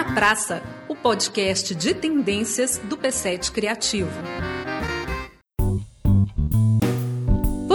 na Praça, o podcast de tendências do P7 Criativo.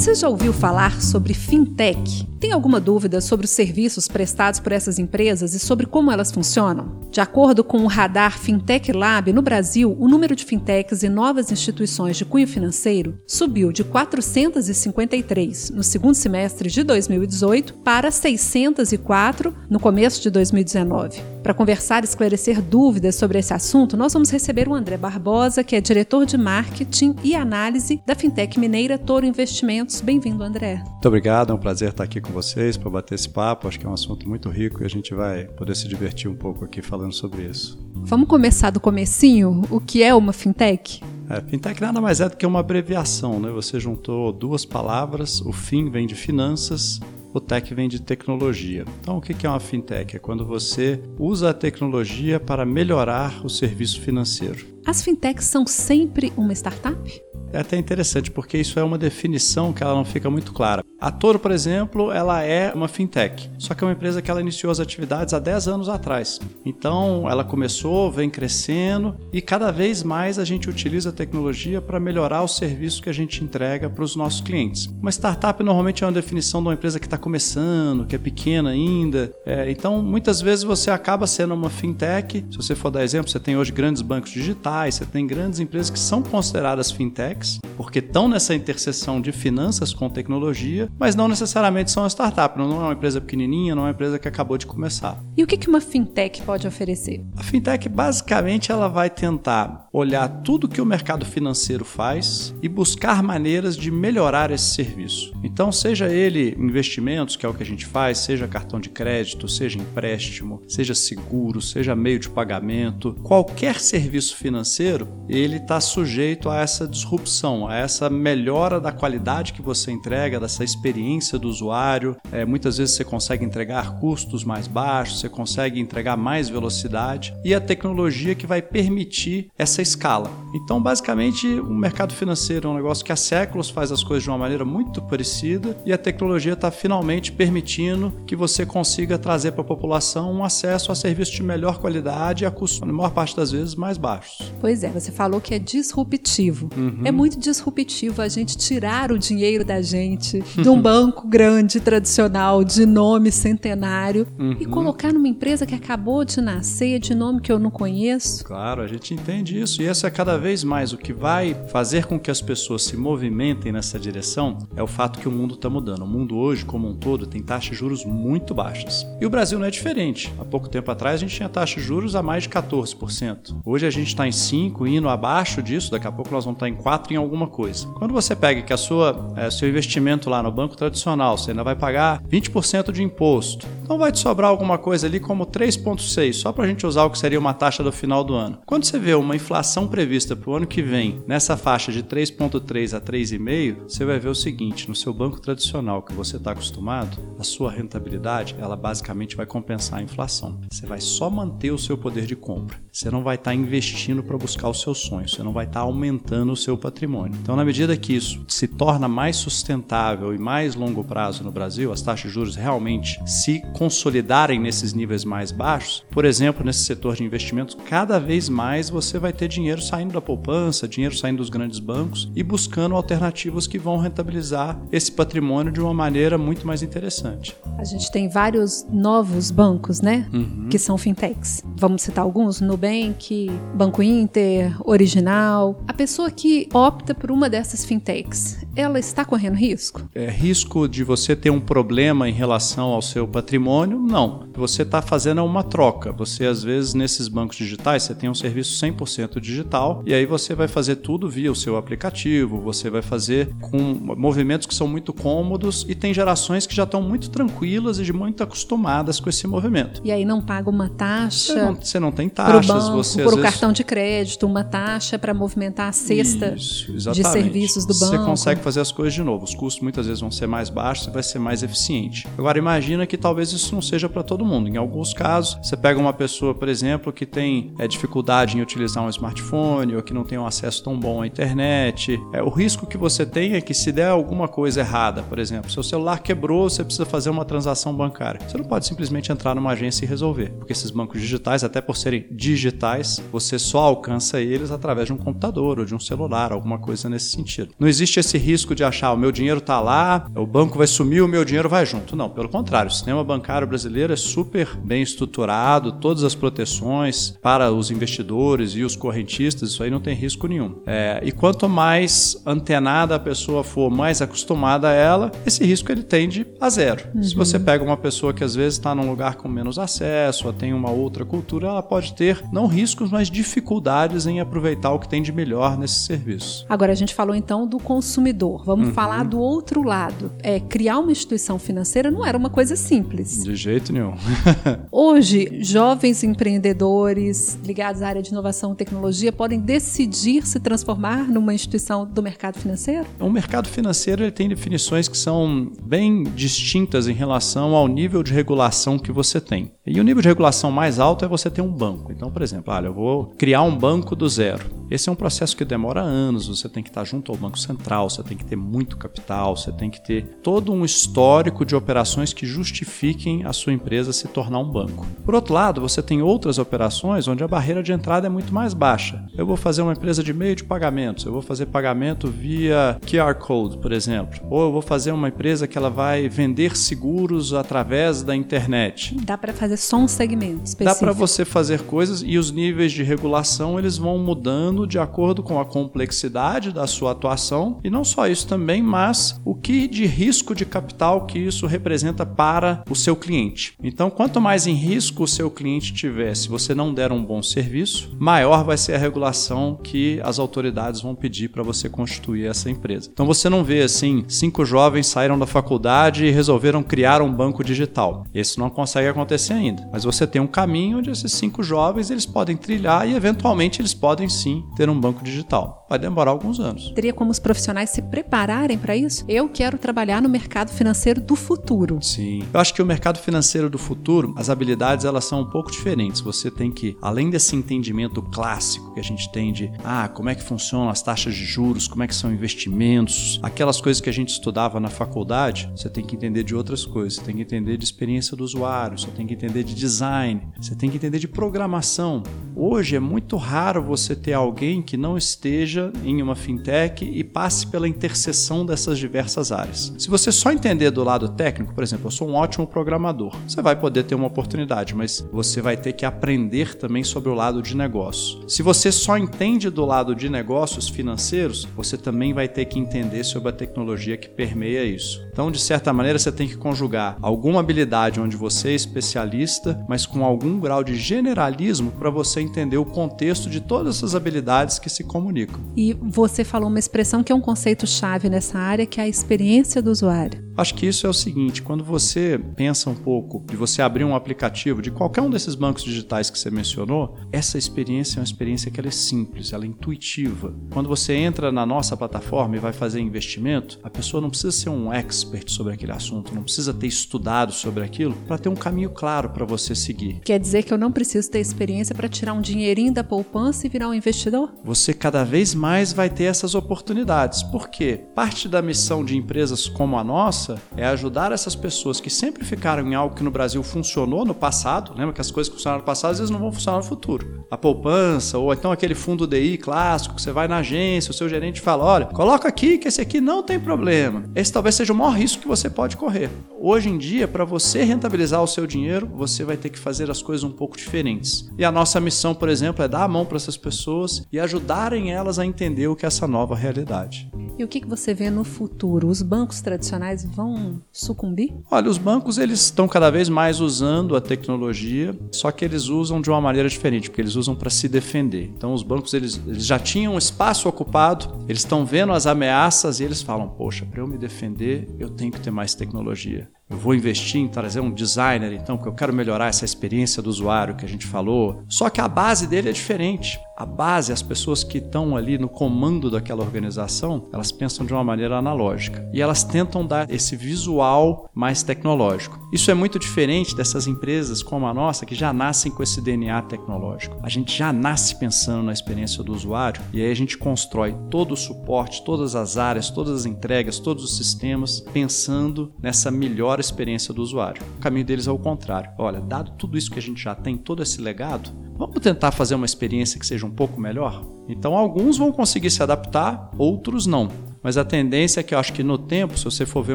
Você já ouviu falar sobre fintech? Tem alguma dúvida sobre os serviços prestados por essas empresas e sobre como elas funcionam? De acordo com o Radar Fintech Lab, no Brasil, o número de fintechs e novas instituições de cunho financeiro subiu de 453 no segundo semestre de 2018 para 604 no começo de 2019. Para conversar e esclarecer dúvidas sobre esse assunto, nós vamos receber o André Barbosa, que é diretor de marketing e análise da Fintech Mineira Toro Investimentos. Bem-vindo, André. Muito obrigado, é um prazer estar aqui com com vocês para bater esse papo. Acho que é um assunto muito rico e a gente vai poder se divertir um pouco aqui falando sobre isso. Vamos começar do comecinho? O que é uma fintech? É, fintech nada mais é do que uma abreviação, né? Você juntou duas palavras, o fim vem de finanças, o tech vem de tecnologia. Então, o que é uma fintech? É quando você usa a tecnologia para melhorar o serviço financeiro. As fintechs são sempre uma startup? É até interessante, porque isso é uma definição que ela não fica muito clara. A Toro, por exemplo, ela é uma fintech, só que é uma empresa que ela iniciou as atividades há 10 anos atrás. Então, ela começou, vem crescendo e cada vez mais a gente utiliza a tecnologia para melhorar o serviço que a gente entrega para os nossos clientes. Uma startup normalmente é uma definição de uma empresa que está começando, que é pequena ainda. É, então, muitas vezes você acaba sendo uma fintech. Se você for dar exemplo, você tem hoje grandes bancos digitais, você tem grandes empresas que são consideradas fintech porque estão nessa interseção de finanças com tecnologia, mas não necessariamente são uma startup, não é uma empresa pequenininha, não é uma empresa que acabou de começar. E o que uma fintech pode oferecer? A fintech, basicamente, ela vai tentar olhar tudo que o mercado financeiro faz e buscar maneiras de melhorar esse serviço. Então, seja ele investimentos, que é o que a gente faz, seja cartão de crédito, seja empréstimo, seja seguro, seja meio de pagamento, qualquer serviço financeiro, ele está sujeito a essa disrupção a essa melhora da qualidade que você entrega, dessa experiência do usuário. É, muitas vezes você consegue entregar custos mais baixos, você consegue entregar mais velocidade e a tecnologia que vai permitir essa escala. Então, basicamente, o mercado financeiro é um negócio que há séculos faz as coisas de uma maneira muito parecida e a tecnologia está finalmente permitindo que você consiga trazer para a população um acesso a serviços de melhor qualidade e a custos, na maior parte das vezes, mais baixos. Pois é, você falou que é disruptivo. Uhum. É muito disruptivo a gente tirar o dinheiro da gente de um banco grande, tradicional, de nome centenário, uhum. e colocar numa empresa que acabou de nascer, de nome que eu não conheço. Claro, a gente entende isso. E essa é cada vez mais o que vai fazer com que as pessoas se movimentem nessa direção é o fato que o mundo está mudando. O mundo hoje, como um todo, tem taxas de juros muito baixas. E o Brasil não é diferente. Há pouco tempo atrás a gente tinha taxa de juros a mais de 14%. Hoje a gente está em 5%, indo abaixo disso, daqui a pouco nós vamos estar em 4% em alguma coisa. Quando você pega que a sua, é, seu investimento lá no banco tradicional, você ainda vai pagar 20% de imposto. Então vai te sobrar alguma coisa ali como 3,6, só para a gente usar o que seria uma taxa do final do ano. Quando você vê uma inflação prevista para o ano que vem nessa faixa de 3,3 a 3,5, você vai ver o seguinte: no seu banco tradicional que você está acostumado, a sua rentabilidade ela basicamente vai compensar a inflação. Você vai só manter o seu poder de compra. Você não vai estar tá investindo para buscar os seus sonhos. Você não vai estar tá aumentando o seu patrimônio. Então, na medida que isso se torna mais sustentável e mais longo prazo no Brasil, as taxas de juros realmente se consolidarem nesses níveis mais baixos, por exemplo, nesse setor de investimentos, cada vez mais você vai ter dinheiro saindo da poupança, dinheiro saindo dos grandes bancos e buscando alternativas que vão rentabilizar esse patrimônio de uma maneira muito mais interessante. A gente tem vários novos bancos, né? Uhum. Que são fintechs. Vamos citar alguns: Nubank, Banco Inter, Original. A pessoa que opta por uma dessas fintechs, ela está correndo risco? É risco de você ter um problema em relação ao seu patrimônio? Não. Você está fazendo uma troca. Você, às vezes, nesses bancos digitais, você tem um serviço 100% digital e aí você vai fazer tudo via o seu aplicativo, você vai fazer com movimentos que são muito cômodos e tem gerações que já estão muito tranquilas e muito acostumadas com esse movimento. E aí não paga uma taxa? Você não, você não tem taxas. Banco, você, por o vezes... cartão de crédito, uma taxa para movimentar a cesta Isso, de serviços do banco. Você consegue fazer as coisas de novo. Os custos muitas vezes vão ser mais baixos e vai ser mais eficiente. Agora imagina que talvez isso não seja para todo mundo. Em alguns casos, você pega uma pessoa, por exemplo, que tem é, dificuldade em utilizar um smartphone ou que não tem um acesso tão bom à internet. É, o risco que você tem é que se der alguma coisa errada, por exemplo, seu celular quebrou, você precisa fazer uma transação bancária. Você não pode simplesmente entrar numa agência e resolver, porque esses bancos digitais, até por serem digitais, você só alcança eles através de um computador ou de um celular, alguma coisa nesse sentido. Não existe esse risco de achar o meu dinheiro está lá, o banco vai sumir, o meu dinheiro vai junto. Não, pelo contrário, o sistema bancário brasileiro é super bem estruturado, todas as proteções para os investidores e os correntistas, isso aí não tem risco nenhum. É, e quanto mais antenada a pessoa for, mais acostumada a ela, esse risco ele tende a zero. Uhum. Se você pega uma pessoa que às vezes está num lugar com menos acesso, ou tem uma outra cultura, ela pode ter não riscos, mas dificuldades em aproveitar o que tem de melhor nesse serviço. Agora a gente falou então do consumidor. Vamos uhum. falar do outro lado. É, criar uma instituição financeira não era uma coisa simples. De jeito nenhum. Hoje, jovens empreendedores ligados à área de inovação e tecnologia podem decidir se transformar numa instituição do mercado financeiro? O mercado financeiro ele tem definições que são bem distintas em relação ao nível de regulação que você tem. E o nível de regulação mais alto é você ter um banco. Então, por exemplo, olha, eu vou criar um banco do zero. Esse é um processo que demora anos, você tem que estar junto ao Banco Central, você tem que ter muito capital, você tem que ter todo um histórico de operações que justifiquem a sua empresa se tornar um banco. Por outro lado, você tem outras operações onde a barreira de entrada é muito mais baixa. Eu vou fazer uma empresa de meio de pagamentos, eu vou fazer pagamento via QR Code, por exemplo, ou eu vou fazer uma empresa que ela vai vender seguros através da internet. Dá para fazer só um segmento específico. Dá para você fazer coisas e os níveis de regulação eles vão mudando de acordo com a complexidade da sua atuação e não só isso também, mas o que de risco de capital que isso representa para o seu cliente. Então, quanto mais em risco o seu cliente tiver, se você não der um bom serviço, maior vai ser a regulação que as autoridades vão pedir para você constituir essa empresa. Então, você não vê assim, cinco jovens saíram da faculdade e resolveram criar um banco digital. Isso não consegue acontecer ainda, mas você tem um caminho onde esses cinco jovens eles podem trilhar e eventualmente eles podem sim ter um banco digital. Vai demorar alguns anos. Teria como os profissionais se prepararem para isso? Eu quero trabalhar no mercado financeiro do futuro. Sim. Eu acho que o mercado financeiro do futuro, as habilidades elas são um pouco diferentes. Você tem que, além desse entendimento clássico que a gente tem de, ah, como é que funcionam as taxas de juros, como é que são investimentos, aquelas coisas que a gente estudava na faculdade, você tem que entender de outras coisas. Você tem que entender de experiência do usuário, você tem que entender de design, você tem que entender de programação. Hoje é muito raro você ter alguém alguém que não esteja em uma fintech e passe pela interseção dessas diversas áreas. Se você só entender do lado técnico, por exemplo, eu sou um ótimo programador, você vai poder ter uma oportunidade, mas você vai ter que aprender também sobre o lado de negócio. Se você só entende do lado de negócios financeiros, você também vai ter que entender sobre a tecnologia que permeia isso. Então, de certa maneira, você tem que conjugar alguma habilidade onde você é especialista, mas com algum grau de generalismo para você entender o contexto de todas essas habilidades que se comunicam. E você falou uma expressão que é um conceito chave nessa área, que é a experiência do usuário. Acho que isso é o seguinte: quando você pensa um pouco de você abrir um aplicativo de qualquer um desses bancos digitais que você mencionou, essa experiência é uma experiência que é simples, ela é intuitiva. Quando você entra na nossa plataforma e vai fazer investimento, a pessoa não precisa ser um expert sobre aquele assunto, não precisa ter estudado sobre aquilo para ter um caminho claro para você seguir. Quer dizer que eu não preciso ter experiência para tirar um dinheirinho da poupança e virar um investidor? Você cada vez mais vai ter essas oportunidades. Por quê? Parte da missão de empresas como a nossa é ajudar essas pessoas que sempre ficaram em algo que no Brasil funcionou no passado, lembra que as coisas que funcionaram no passado às vezes não vão funcionar no futuro. A poupança, ou então aquele fundo DI clássico, que você vai na agência, o seu gerente fala: olha, coloca aqui que esse aqui não tem problema. Esse talvez seja o maior risco que você pode correr. Hoje em dia, para você rentabilizar o seu dinheiro, você vai ter que fazer as coisas um pouco diferentes. E a nossa missão, por exemplo, é dar a mão para essas pessoas e ajudarem elas a entender o que é essa nova realidade. E o que você vê no futuro? Os bancos tradicionais vão sucumbir? Olha, os bancos eles estão cada vez mais usando a tecnologia, só que eles usam de uma maneira diferente, porque eles usam para se defender. Então os bancos eles, eles já tinham espaço ocupado, eles estão vendo as ameaças e eles falam: "Poxa, para eu me defender, eu tenho que ter mais tecnologia". Eu vou investir em trazer um designer, então, porque eu quero melhorar essa experiência do usuário que a gente falou. Só que a base dele é diferente a base, as pessoas que estão ali no comando daquela organização, elas pensam de uma maneira analógica e elas tentam dar esse visual mais tecnológico. Isso é muito diferente dessas empresas como a nossa que já nascem com esse DNA tecnológico. A gente já nasce pensando na experiência do usuário e aí a gente constrói todo o suporte, todas as áreas, todas as entregas, todos os sistemas pensando nessa melhor experiência do usuário. O caminho deles é o contrário. Olha, dado tudo isso que a gente já tem, todo esse legado, Vamos tentar fazer uma experiência que seja um pouco melhor? Então, alguns vão conseguir se adaptar, outros não. Mas a tendência é que eu acho que no tempo, se você for ver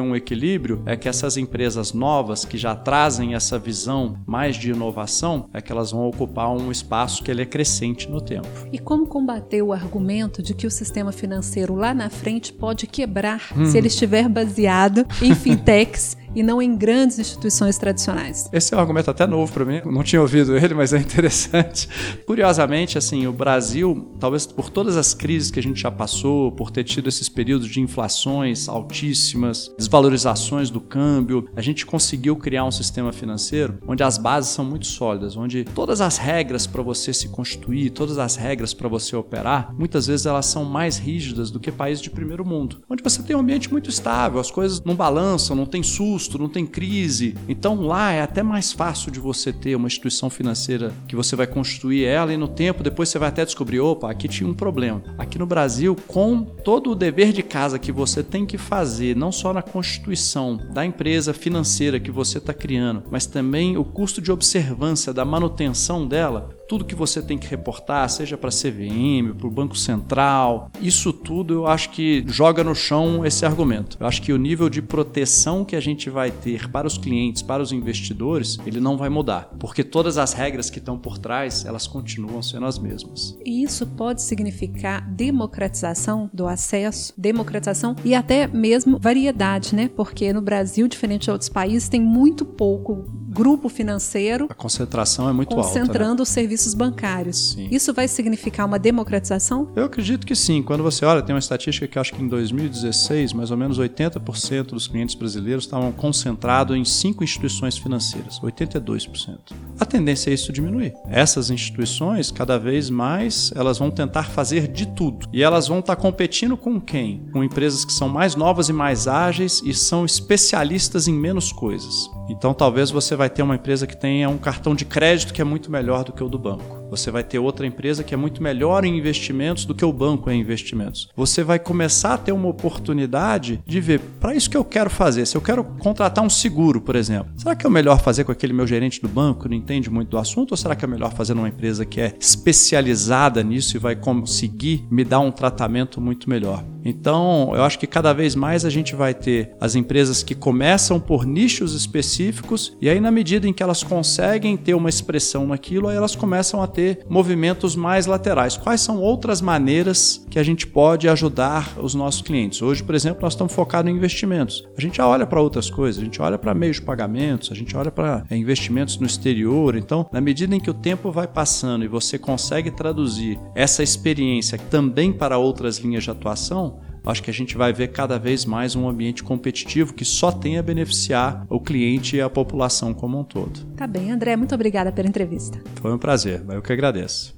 um equilíbrio, é que essas empresas novas que já trazem essa visão mais de inovação, é que elas vão ocupar um espaço que ele é crescente no tempo. E como combater o argumento de que o sistema financeiro lá na frente pode quebrar hum. se ele estiver baseado em fintechs e não em grandes instituições tradicionais. Esse é um argumento até novo para mim, não tinha ouvido ele, mas é interessante. Curiosamente, assim, o Brasil, talvez por todas as crises que a gente já passou, por ter tido esses períodos de inflações altíssimas, desvalorizações do câmbio, a gente conseguiu criar um sistema financeiro onde as bases são muito sólidas, onde todas as regras para você se constituir, todas as regras para você operar, muitas vezes elas são mais rígidas do que países de primeiro mundo, onde você tem um ambiente muito estável, as coisas não balançam, não tem susto custo, não tem crise. Então lá é até mais fácil de você ter uma instituição financeira que você vai construir ela e no tempo depois você vai até descobrir, opa, aqui tinha um problema. Aqui no Brasil, com todo o dever de casa que você tem que fazer, não só na constituição da empresa financeira que você está criando, mas também o custo de observância da manutenção dela, tudo que você tem que reportar, seja para a CVM, para o Banco Central, isso tudo eu acho que joga no chão esse argumento. Eu acho que o nível de proteção que a gente vai ter para os clientes, para os investidores, ele não vai mudar, porque todas as regras que estão por trás, elas continuam sendo as mesmas. E isso pode significar democratização do acesso, democratização e até mesmo variedade, né? Porque no Brasil, diferente de outros países, tem muito pouco grupo financeiro. A concentração é muito alta. Né? Concentrando né? os serviços bancários. Sim. Isso vai significar uma democratização? Eu acredito que sim. Quando você olha, tem uma estatística que acho que em 2016, mais ou menos 80% dos clientes brasileiros estavam concentrados em cinco instituições financeiras. 82%. A tendência é isso diminuir. Essas instituições, cada vez mais, elas vão tentar fazer de tudo. E elas vão estar competindo com quem? Com empresas que são mais novas e mais ágeis e são especialistas em menos coisas. Então talvez você vai ter uma empresa que tenha um cartão de crédito que é muito melhor do que o do banco. Você vai ter outra empresa que é muito melhor em investimentos do que o banco em investimentos. Você vai começar a ter uma oportunidade de ver, para isso que eu quero fazer, se eu quero contratar um seguro, por exemplo, será que é melhor fazer com aquele meu gerente do banco que não entende muito do assunto ou será que é melhor fazer numa empresa que é especializada nisso e vai conseguir me dar um tratamento muito melhor? Então, eu acho que cada vez mais a gente vai ter as empresas que começam por nichos específicos e aí na medida em que elas conseguem ter uma expressão naquilo, aí elas começam a ter movimentos mais laterais. Quais são outras maneiras que a gente pode ajudar os nossos clientes? Hoje, por exemplo, nós estamos focados em investimentos. A gente já olha para outras coisas, a gente olha para meios de pagamentos, a gente olha para é, investimentos no exterior. Então, na medida em que o tempo vai passando e você consegue traduzir essa experiência também para outras linhas de atuação, acho que a gente vai ver cada vez mais um ambiente competitivo que só tem a beneficiar o cliente e a população como um todo. Tá bem, André, muito obrigada pela entrevista. Foi um prazer, eu que agradeço.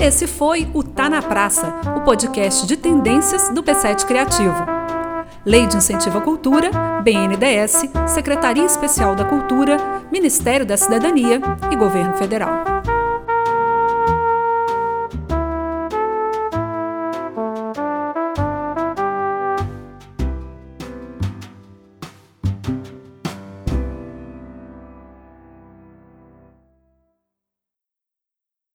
Esse foi o Tá na Praça, o podcast de tendências do P7 Criativo. Lei de Incentivo à Cultura, BNDES, Secretaria Especial da Cultura, Ministério da Cidadania e Governo Federal.